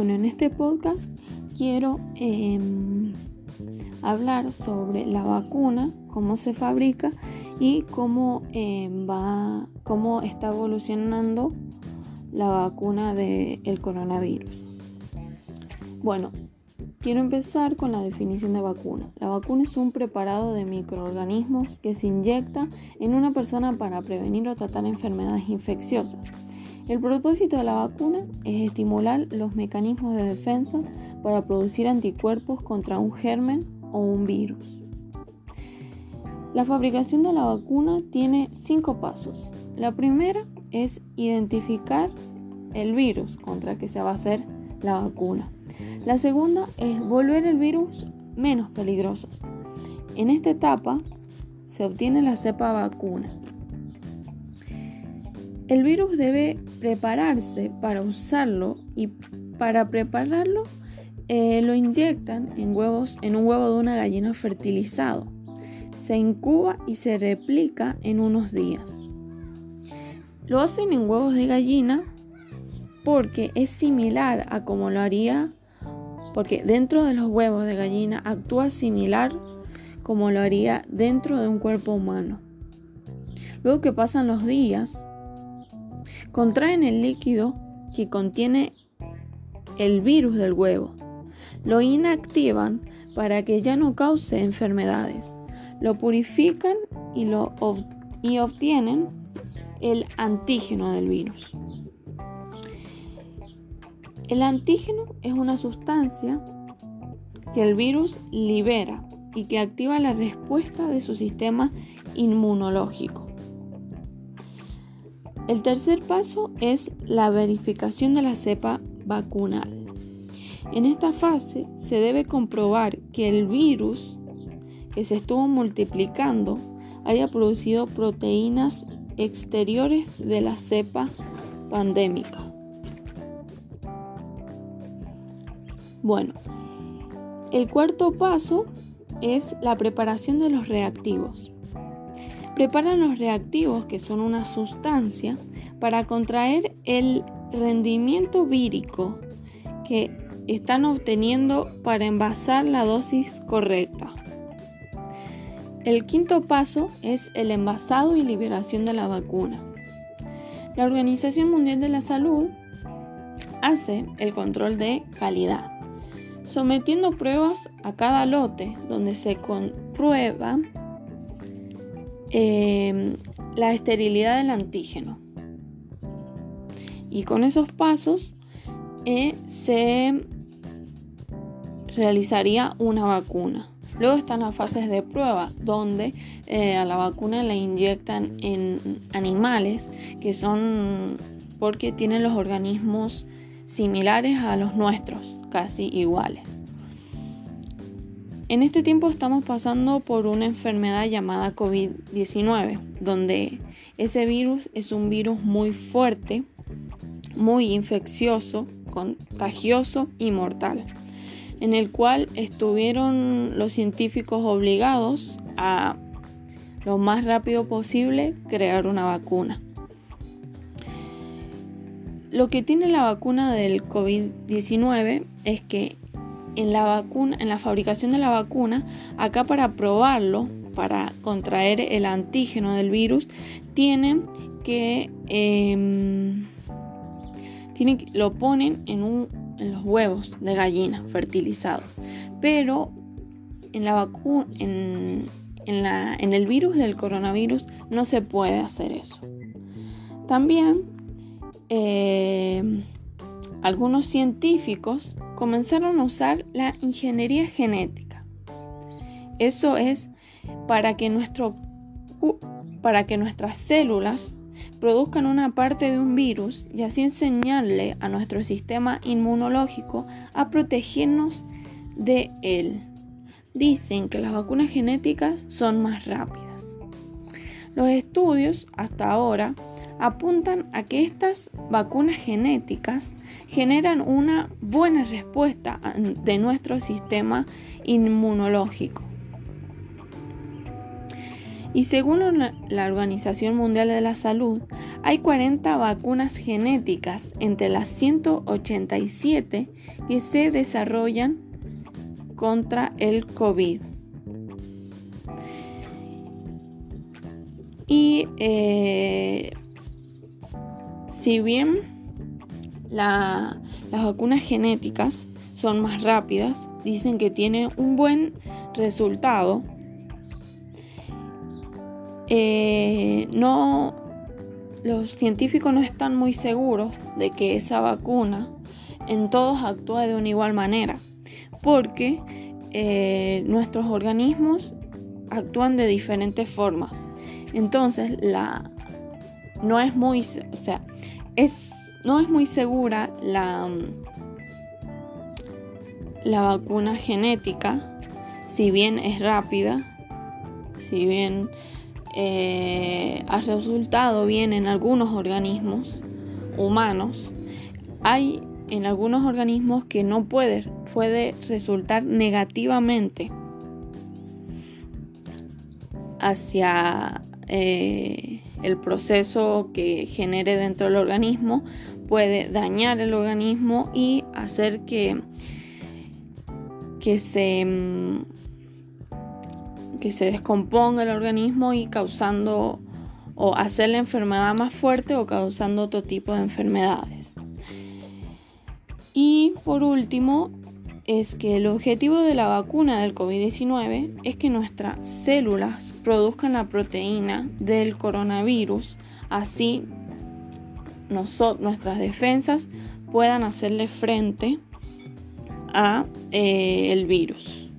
Bueno, en este podcast quiero em, hablar sobre la vacuna, cómo se fabrica y cómo em, va, cómo está evolucionando la vacuna del coronavirus. Bueno, quiero empezar con la definición de vacuna. La vacuna es un preparado de microorganismos que se inyecta en una persona para prevenir o tratar enfermedades infecciosas. El propósito de la vacuna es estimular los mecanismos de defensa para producir anticuerpos contra un germen o un virus. La fabricación de la vacuna tiene cinco pasos. La primera es identificar el virus contra que se va a hacer la vacuna. La segunda es volver el virus menos peligroso. En esta etapa se obtiene la cepa vacuna. El virus debe prepararse para usarlo y para prepararlo eh, lo inyectan en, huevos, en un huevo de una gallina fertilizado. Se incuba y se replica en unos días. Lo hacen en huevos de gallina porque es similar a como lo haría, porque dentro de los huevos de gallina actúa similar como lo haría dentro de un cuerpo humano. Luego que pasan los días, contraen el líquido que contiene el virus del huevo. Lo inactivan para que ya no cause enfermedades. Lo purifican y, lo y obtienen el antígeno del virus. El antígeno es una sustancia que el virus libera y que activa la respuesta de su sistema inmunológico. El tercer paso es la verificación de la cepa vacunal. En esta fase se debe comprobar que el virus que se estuvo multiplicando haya producido proteínas exteriores de la cepa pandémica. Bueno, el cuarto paso es la preparación de los reactivos. Preparan los reactivos, que son una sustancia, para contraer el rendimiento vírico que están obteniendo para envasar la dosis correcta. El quinto paso es el envasado y liberación de la vacuna. La Organización Mundial de la Salud hace el control de calidad, sometiendo pruebas a cada lote donde se comprueba Em, la esterilidad del antígeno. Y con esos pasos eh, se realizaría una vacuna. Luego están las fases de prueba, donde eh, a la vacuna la inyectan en animales que son porque tienen los organismos similares a los nuestros, casi iguales. En este tiempo estamos pasando por una enfermedad llamada COVID-19, donde ese virus es un virus muy fuerte, muy infeccioso, contagioso y mortal, en el cual estuvieron los científicos obligados a lo más rápido posible crear una vacuna. Lo que tiene la vacuna del COVID-19 es que en la vacuna, en la fabricación de la vacuna, acá para probarlo, para contraer el antígeno del virus, tienen que, em, lo ponen en, un, en los huevos de gallina fertilizados. Pero en la vacuna, en, la, en el virus del coronavirus no se puede hacer eso. También em, algunos científicos comenzaron a usar la ingeniería genética. Eso es para que, nuestro, para que nuestras células produzcan una parte de un virus y así enseñarle a nuestro sistema inmunológico a protegernos de él. Dicen que las vacunas genéticas son más rápidas. Los estudios hasta ahora apuntan a que estas vacunas genéticas generan una buena respuesta de nuestro sistema inmunológico. Y según la Organización Mundial de la Salud, hay 40 vacunas genéticas entre las 187 que se desarrollan contra el COVID. Y eh, si bien las vacunas genéticas son más rápidas, dicen que tienen un buen resultado. Eh, no, los científicos no están muy seguros de que esa vacuna en todos actúa de una igual manera, porque eh, nuestros organismos actúan de diferentes formas. Entonces, la no es muy, o sea, es no es muy segura la la vacuna genética, si bien es rápida, si bien eh, ha resultado bien en algunos organismos humanos, hay en algunos organismos que no puede, puede resultar negativamente hacia eh, el proceso que genere dentro del organismo, puede dañar el organismo y hacer que que se, mm, que se descomponga el organismo y causando o hacer la enfermedad más fuerte o causando otro tipo de enfermedades. Y por último, es que el objetivo de la vacuna del COVID-19 es que nuestras células produzcan la proteína del coronavirus, así nuestras defensas puedan hacerle frente a eh, el virus.